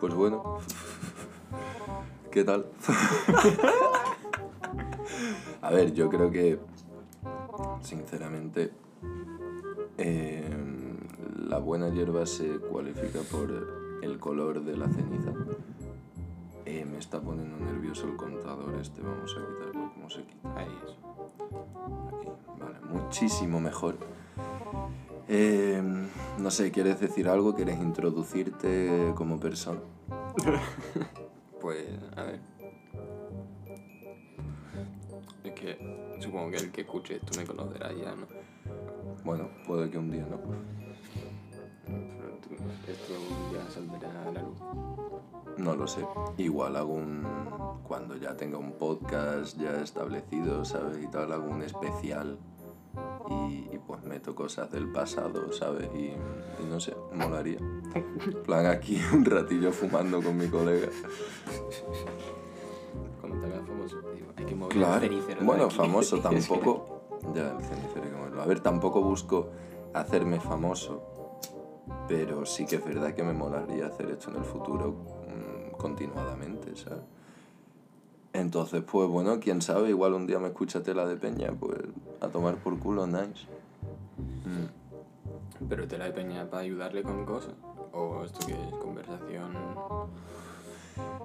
Pues bueno. ¿Qué tal? A ver, yo creo que, sinceramente, eh, la buena hierba se cualifica por el color de la ceniza. Eh, me está poniendo nervioso el contador este, vamos a quitarlo como se quita. Ahí es. Aquí, vale, muchísimo mejor. Eh, no sé, ¿quieres decir algo? ¿Quieres introducirte como persona? Pues, a ver. Es que supongo que el que escuche esto me conocerá ya, ¿no? Bueno, puede que un día no. Pero tú- esto ya saldrá a la luz. No lo sé. Igual hago un. Cuando ya tenga un podcast ya establecido, ¿sabes? Y tal, hago un especial. Y, y pues meto cosas del pasado, ¿sabes? Y, y no sé, molaría. En plan aquí un ratillo fumando con mi colega. Cuando te hagas famoso, digo, hay que mover Claro. el cenicero Bueno, aquí. famoso tampoco. Ya, el cenicero hay que moverlo. A ver, tampoco busco hacerme famoso. Pero sí que es verdad que me molaría hacer esto en el futuro mm, continuadamente, ¿sabes? Entonces, pues bueno, quién sabe, igual un día me escucha tela de peña, pues a tomar por culo, nice. Mm. Pero te la de peña para ayudarle con cosas. O esto que es conversación.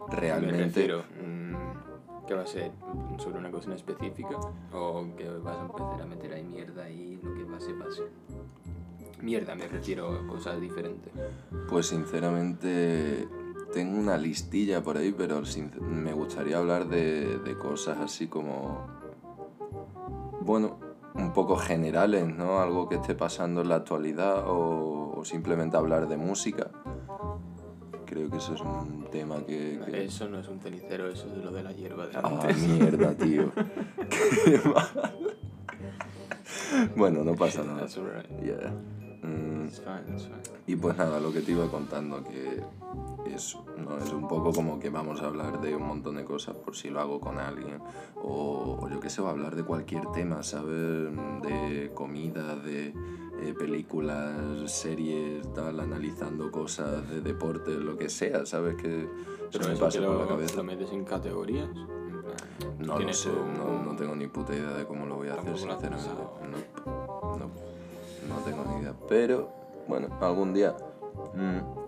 Me Realmente, refiero, mm, que va a ser sobre una cosa en específica. O que vas a empezar a meter ahí mierda y lo que pase, pase. Mierda, me refiero a cosas diferentes. pues sinceramente tengo una listilla por ahí, pero me gustaría hablar de, de cosas así como, bueno, un poco generales, ¿no? Algo que esté pasando en la actualidad o, o simplemente hablar de música. Creo que eso es un tema que... que- Eso no es un cenicero, eso es lo de la hierba de Ah, antes. mierda, tío. Qué mal. Bueno, no pasa nada. That's alright. Yeah. Mm, It's fine, it's fine. Y pues nada, lo que te iba contando, que es, no, es un poco como que vamos a hablar de un montón de cosas por si lo hago con alguien, o, o yo qué sé, o hablar de cualquier tema, ¿sabes? De comida, de eh, películas, series, tal, analizando cosas de deporte, lo que sea, ¿sabes? Que eso Pero me eso pasa por la cabeza. lo metes en categorías. No lo sé, un- no, no tengo ni puta idea de cómo lo voy a hacer, sinceramente. No, no, no tengo ni idea. Pero, bueno, algún día. mm,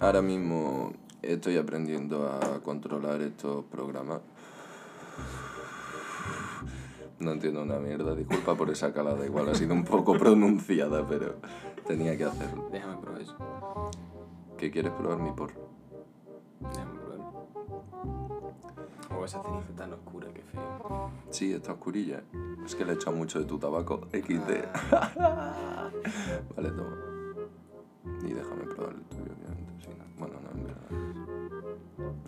ahora mismo estoy aprendiendo a controlar estos programas. No entiendo una mierda, disculpa por esa calada, igual ha sido un poco pronunciada, pero tenía que hacerlo. Déjame probar eso. ¿Qué quieres probar mi por? Déjame probarlo. O esa ceniza tan oscura, que feo. Sí, está oscurilla. Es que le he echado mucho de tu tabaco XD. vale, toma. Y déjame probar el no- Bueno, no, en verdad.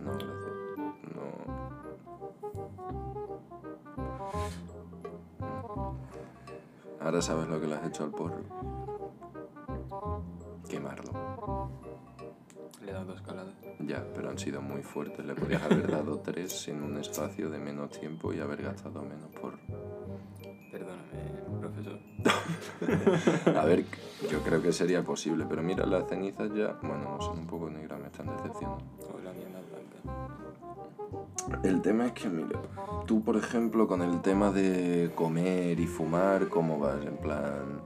No, gracias. No. Ahora sabes lo que le has hecho al porro. Quemarlo. Le he dado dos caladas. Ya, pero han sido muy fuertes. Le podrías haber dado tres en un espacio de menos tiempo y haber gastado menos por... A ver, yo creo que sería posible, pero mira, las cenizas ya, bueno, no son un poco negras, me están decepcionando. O la es blanca. El tema es que, mira, tú, por ejemplo, con el tema de comer y fumar, ¿cómo vas? En plan,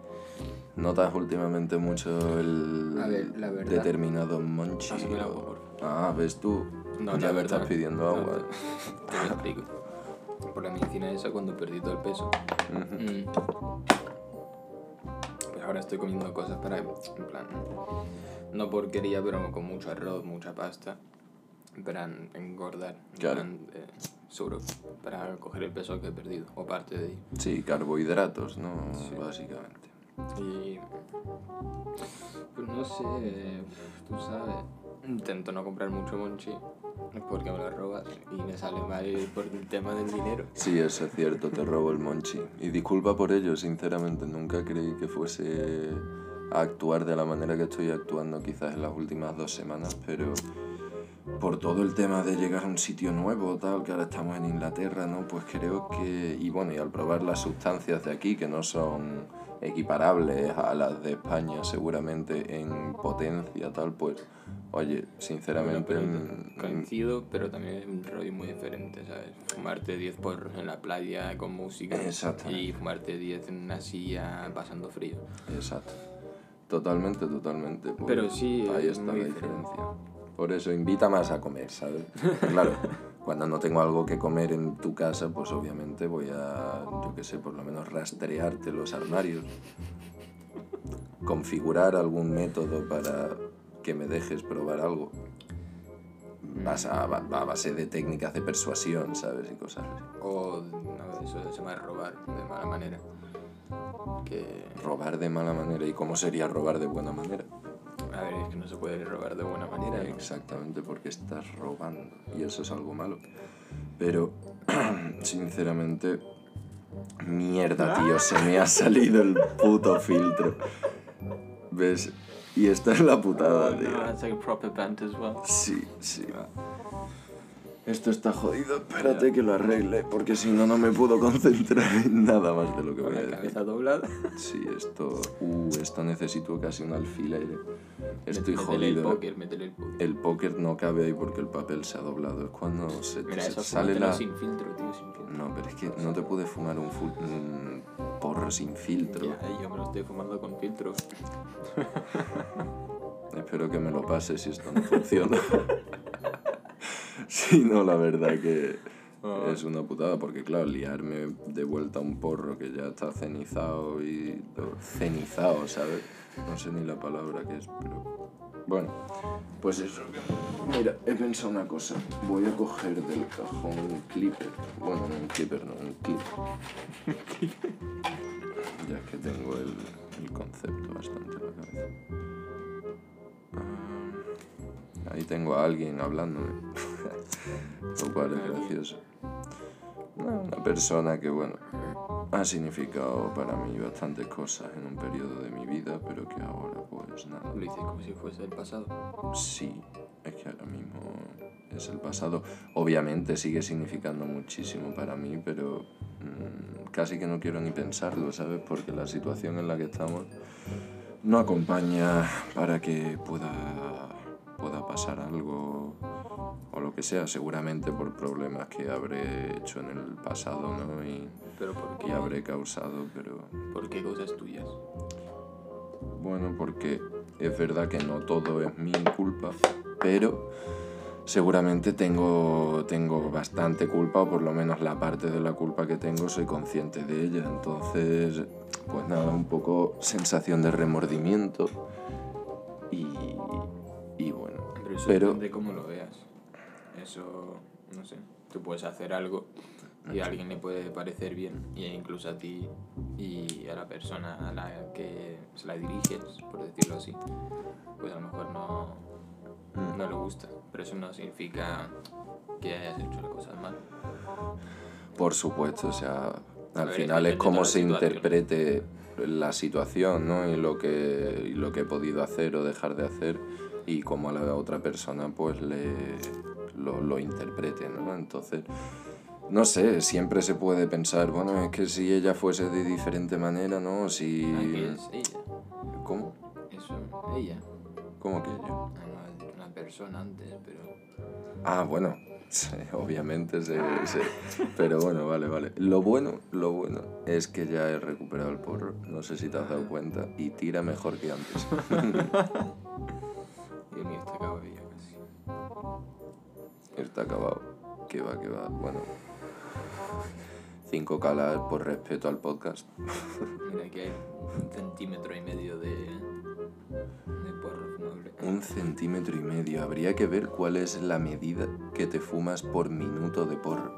¿notas últimamente mucho el A ver, la verdad- determinado monchi? O- Ah, ¿ves tú? No, ya la me verdad. estás pidiendo No, agua. te, te lo explico. Por la medicina esa, cuando perdí todo el peso. Ujú. mm, Pues ahora estoy comiendo cosas para, en plan, no porquería, pero con mucho arroz, mucha pasta, para engordar, en Claro. plan, eh, seguro, para coger el peso que he perdido, o parte de ahí. Sí, carbohidratos, ¿no? Sí. Básicamente. Y. Pues no sé, tú sabes. Intento no comprar mucho monchi porque me lo robas y me sale mal por el tema del dinero. Sí, eso es cierto, te robo el monchi. Y disculpa por ello, sinceramente, nunca creí que fuese a actuar de la manera que estoy actuando quizás en las últimas dos semanas, pero por todo el tema de llegar a un sitio nuevo, tal, que ahora estamos en Inglaterra, ¿no? Pues creo que, y bueno, y al probar las sustancias de aquí, que no son equiparables a las de España seguramente en potencia tal, pues oye, sinceramente... Bueno, mm, pero coincido, pero también es un rollo muy diferente, ¿sabes? Fumarte 10 porros en la playa con música y fumarte 10 en una silla pasando frío. Exacto. Totalmente, totalmente. pues, Pero sí, Ahí es está la diferencia. Por eso invita más a comer, ¿sabes? Claro, cuando no tengo algo que comer en tu casa, pues obviamente voy a, yo qué sé, por lo menos rastrearte los armarios. Configurar algún método para que me dejes probar algo. Vas a, a base de técnicas de persuasión, ¿sabes? Y cosas así. O no, eso se llama robar de mala manera. Que, Robar de mala manera. ¿Y cómo sería robar de buena manera? A ver, es que no se puede robar de buena manera. ¿no? Exactamente, porque estás robando y eso es algo malo. Pero, sinceramente, mierda, tío, se me ha salido el puto filtro. ¿Ves? Y esta es la putada, tío. that's like a proper band as well. Sí, sí. Esto está jodido, espérate que lo arregle, porque si no, no me puedo concentrar en nada más de lo que voy a decir. cabeza doblada. Sí, esto... Uh, esto necesito casi un alfiler. eh. Estoy métele el jodido. póker, métele el póker. El póker no cabe ahí porque el papel se ha doblado. Es cuando se, Mira, se eso sale la... sin filtro, tío, sin filtro. No, pero es que no te puedes fumar un, fu- un porro sin filtro. Ya, yo me lo estoy fumando con filtro. Espero que me lo pases si esto no funciona. si no, la verdad que Ah. es una putada porque, claro, liarme de vuelta a un porro que ya está cenizado y... Cenizado, ¿sabes? No sé ni la palabra que es, pero... Bueno, pues eso. Mira, he pensado una cosa. Voy a coger del cajón un clipper. Bueno, no un clipper, no, un clip. ya que tengo el, el concepto bastante en la cabeza. Ah, Ahí tengo a alguien hablándome. Lo cual es gracioso. Una persona que, bueno, ha significado para mí bastantes cosas en un periodo de mi vida, pero que ahora, pues nada. Lo hice como si fuese el pasado. Sí, es que ahora mismo es el pasado. Obviamente sigue significando muchísimo para mí, pero mm, casi que no quiero ni pensarlo, ¿sabes? Porque la situación en la que estamos no acompaña para que pueda, pueda pasar algo que sea, seguramente por problemas que habré hecho en el pasado, ¿no? Y, Pero ¿por qué? y habré causado, pero... ¿Por qué cosas tuyas? Bueno, porque es verdad que no todo es mi culpa, pero seguramente tengo, tengo bastante culpa, o por lo menos la parte de la culpa que tengo soy consciente de ella. Entonces, pues nada, un poco sensación de remordimiento y, y bueno. Pero eso Pero- depende de cómo lo veas. Eso, no sé, tú puedes hacer algo y a alguien le puede parecer bien, y incluso a ti y a la persona a la que se la diriges, por decirlo así, pues a lo mejor no, Mm. no le gusta, pero eso no significa que hayas hecho las cosas mal. Por supuesto, o sea, al ver, final es la se situación. interprete la situación, ¿no? Y lo que, y lo que he podido hacer o dejar de hacer y cómo a la otra persona pues le lo, lo interprete, ¿no? Entonces, no sé, siempre se puede pensar, bueno, es que si ella fuese de diferente manera, ¿no? Si... Ah, es ella, ¿Cómo? eso, ella. ¿Cómo que yo? Ah, una persona antes, pero... Ah, bueno, sí, obviamente se, se- Pero bueno, vale, vale. Lo bueno, lo bueno es que ya he recuperado el porro. No sé si te has dado cuenta. Y tira mejor que antes. Está acabado. Que va, que va. Bueno. Cinco calas por respeto al podcast. Mira que hay un centímetro y medio de, de porro fumable. Un centímetro y medio. Habría que ver cuál es la medida que te fumas por minuto de porro.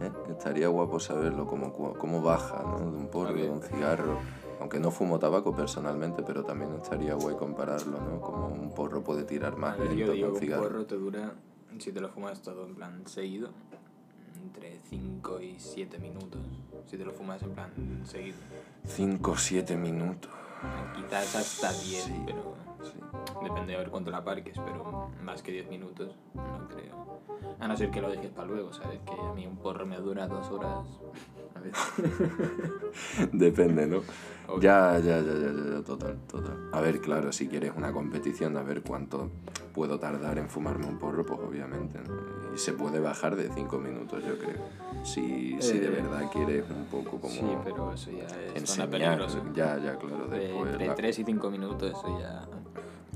¿Eh? Estaría guapo saberlo, cómo, cómo baja, ¿no? De un porro, de un cigarro. Aunque no fumo tabaco personalmente, pero también estaría guay compararlo, ¿no? Como un porro puede tirar más ver, yo lento que digo un que un cigarro. porro te dura, si te lo fumas todo en plan seguido, entre 5 y 7 minutos. Si te lo fumas en plan seguido. 5 o 7 minutos. Quizás hasta 10, Sí. pero Sí. depende de ver cuánto la parques, pero más que 10 minutos no creo. A no ser que lo dejes para luego, ¿sabes? Que a mí un porro me dura dos horas. A vez. Depende, ¿no? Ok. Ya, ya, ya, ya, ya, total, total. A ver, claro, si quieres una competición, a ver cuánto puedo tardar en fumarme un porro, pues obviamente. ¿no? Y se puede bajar de 5 minutos, yo creo. Si, si de Eh, verdad quieres un poco como Sí, pero eso ya es enseñar. Ya, ya, claro, De- después. entre la- 3 y 5 minutos eso ya...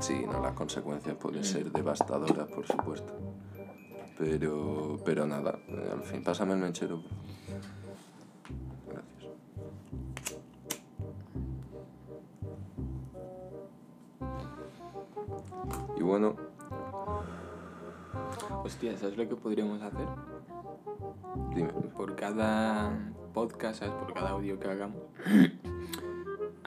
Sí, no, las consecuencias pueden Mm. ser devastadoras, por supuesto. Pero, pero nada, eh, al fin, pásame el mechero. Gracias. Y bueno, Hostia, ¿sabes lo que podríamos hacer? dime. Por cada podcast, ¿sabes? Por cada audio que hagamos.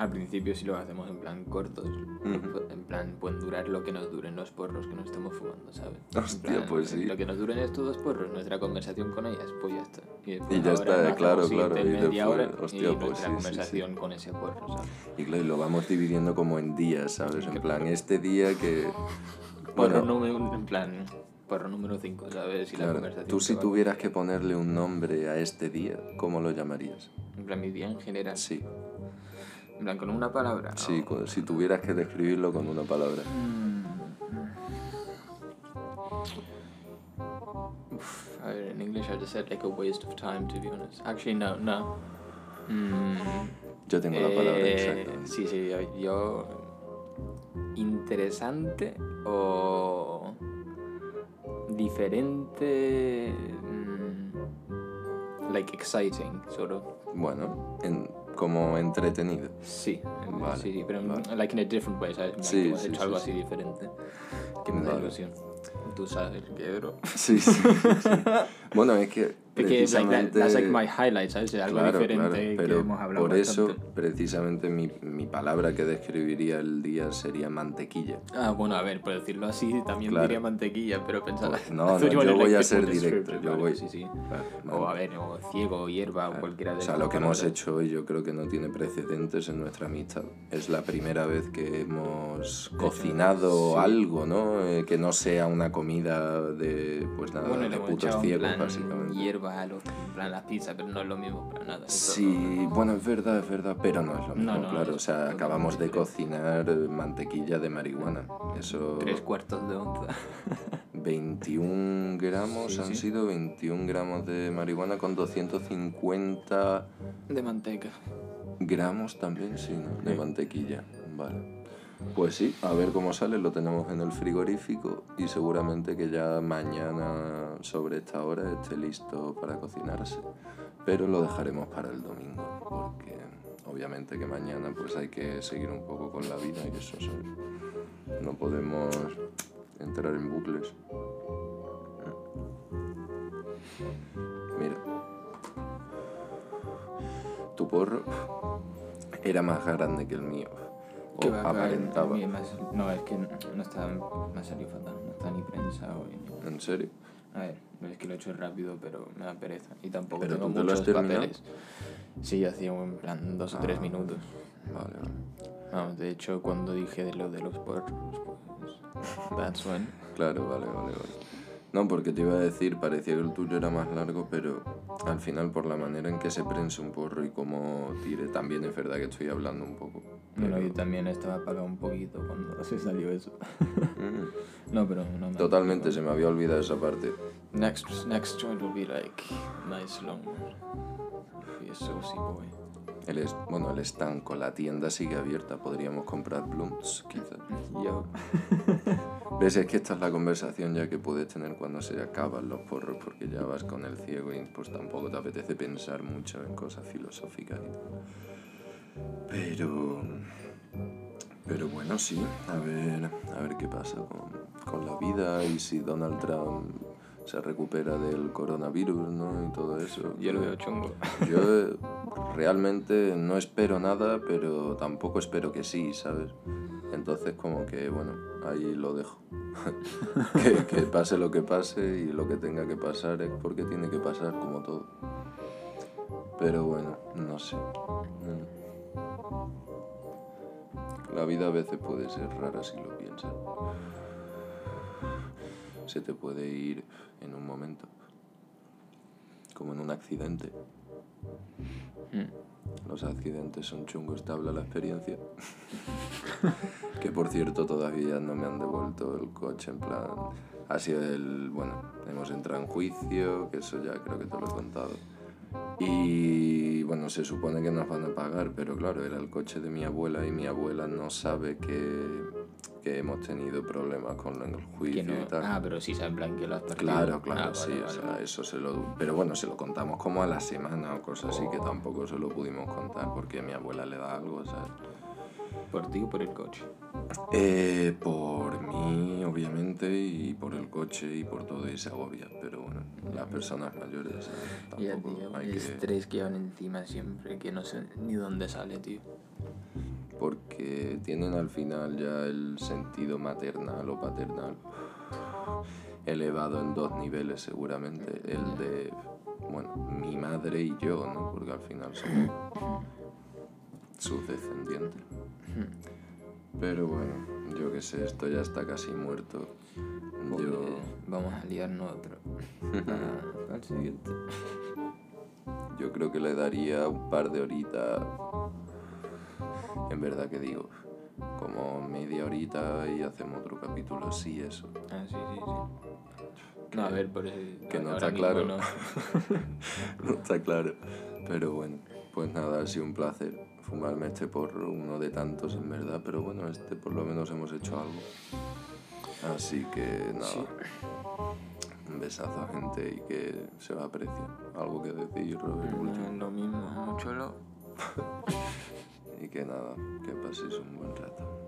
Al principio si lo hacemos en plan cortos, Ujú. en plan pueden durar lo que nos duren los porros que nos estemos fumando, ¿sabes? Hostia, plan, pues sí. Lo que nos duren estos dos porros, nuestra conversación con ellas, pues ya está. Y ya está, claro, claro, y media después, hora hostia, y pues nuestra sí, sí, sí. conversación con ese porro, ¿sabes? Y claro, lo vamos dividiendo como en días, ¿sabes? En plan, este día que... Porro Bueno, número, en plan, porro número 5, ¿sabes? Y la conversación tú si tuvieras que ponerle un nombre a este día, ¿cómo lo llamarías? En plan, mi día en general. Sí, En plan, con una palabra. sí, o- con- si tuvieras que describirlo con una palabra. Mm. Oof, I- in English, I just said like a waste of time, to be honest. Actually, no, no. Mm, Yo tengo la palabra eh, exacta. Sí, sí, yo, yo- Interesante o. Diferente. mm, like exciting, sort of. Bueno, en- como entretenido. Sí, Vale, sí, sí, pero vale. like in a different way, ¿sabes? Plan, Sí, que hecho algo sí. así diferente. Que me da Vale. ilusión. Tú sabes que, bro. Sí, sí, sí. Bueno, es que Porque es like that, that's like my highlight, ¿sabes? Es algo Claro, diferente claro, que pero hemos hablado por eso, bastante. precisamente, mi, mi palabra que describiría el día sería mantequilla. Ah, bueno, a ver, por decirlo así, también Claro. diría mantequilla, pero pensaba... Pues no, no, yo voy a ser directo, yo voy- Sí, sí. O a ver, o ciego, hierba, o cualquiera de O sea, lo que hemos hecho hoy yo creo que no tiene precedentes en nuestra amistad. Es la primera vez que hemos cocinado sí. algo, ¿no? Eh, que no sea una comida de, pues nada, Bueno, de putos ciegos, básicamente. hierba lo, en plan las pizzas, pero no es lo mismo para nada. Sí, bueno, es verdad, es verdad, pero no es lo mismo, No, no, claro. O sea, acabamos de cocinar mantequilla de marihuana. Eso, Tres cuartos de onza. 21 gramos, Sí, han sí. sido 21 gramos de marihuana con 250 de manteca. gramos también, sí, ¿no? De mantequilla. Vale. Pues sí, a ver cómo sale, lo tenemos en el frigorífico y seguramente que ya mañana sobre esta hora esté listo para cocinarse. Pero lo dejaremos para el domingo, porque obviamente que mañana pues hay que seguir un poco con la vida y eso, ¿sabes? No podemos entrar en bucles. Mira. Tu porro era más grande que el mío. O Que va aparentaba. más- No, es que no, no está, me ha salido fatal, no está ni prensado. y- ¿En serio? A ver, es que lo he hecho rápido, pero me da pereza. Y tampoco ¿Pero tengo tú te lo has muchos terminado? papeles. Sí, hacía en plan dos o tres Ah. minutos. Vale, vale. Vamos, de hecho, cuando dije de lo de los porros, pues. That's when. Claro, vale, vale, vale. No, porque te iba a decir, parecía que el tuyo era más largo, pero al final por la manera en que se prensa un porro y cómo tire, también es verdad que estoy hablando un poco. Bueno, pero- yo también estaba apagado un poquito cuando se salió eso. Mm. no, pero no me Totalmente, se me había olvidado esa parte. Next, next joint will be like nice long. Be a saucy boy. El es, bueno, el estanco, la tienda sigue abierta, podríamos comprar blunts, quizás. Yo. ¿Ves? Es que esta es la conversación ya que puedes tener cuando se acaban los porros, porque ya vas con el ciego y pues tampoco te apetece pensar mucho en cosas filosóficas y tal. Pero... Pero bueno, sí, a ver, a ver qué pasa con, con la vida y si Donald Trump se recupera del coronavirus, ¿no? Y todo eso. Yo lo veo chungo. Yo realmente no espero nada, pero tampoco espero que sí, ¿sabes? Entonces como que, bueno, ahí lo dejo. que, pase lo que pase y lo que tenga que pasar es porque tiene que pasar, como todo. Pero bueno, no sé. Mm. La vida a veces puede ser rara si lo piensas. Se te puede ir en un momento como en un accidente. los accidentes son chungos, te habla la experiencia. que por cierto todavía no me han devuelto el coche, en plan... Ha sido el... Bueno, hemos entrado en juicio, que eso ya creo que te lo he contado. Y bueno, se supone que nos van a pagar, pero claro, era el coche de mi abuela y mi abuela no sabe que, que hemos tenido problemas con el juicio no- y tal. Ah, pero sí en plan que lo has perdido. Claro, claro, Ah, sí, vale, o vale, sea, vale. eso se lo... Pero bueno, se lo contamos como a la semana o cosas así que tampoco se lo pudimos contar porque a mi abuela le da algo, ¿sabes? ¿Por ti o por el coche? Eh, por mí, obviamente, y por el coche y por todo y se agobia, pero bueno, las personas mayores ¿sabes? Tampoco tío, hay el que... estrés que van encima siempre, que no sé ni dónde sale, tío. Porque tienen al final ya el sentido maternal o paternal elevado en dos niveles seguramente, el de, bueno, mi madre y yo, ¿no? Porque al final somos sus descendientes. Pero bueno, yo qué sé, esto ya está casi muerto. Yo, Vamos a liarnos otro. Ah, al siguiente. yo creo que le daría un par de horitas, en verdad que digo, como media horita y hacemos otro capítulo así, eso. Ah, sí, sí, sí. No, a ver, por eso. que no está claro. no. no está claro. Pero bueno, pues nada, ha sido un placer fumarme este porro, uno de tantos en verdad, pero bueno, este por lo menos hemos hecho algo. Así que nada. Sí. Un besazo a gente y que se va a apreciar. Algo que decir, Robert, No lo mismo, mucho lo. Y que nada, que paséis un buen rato.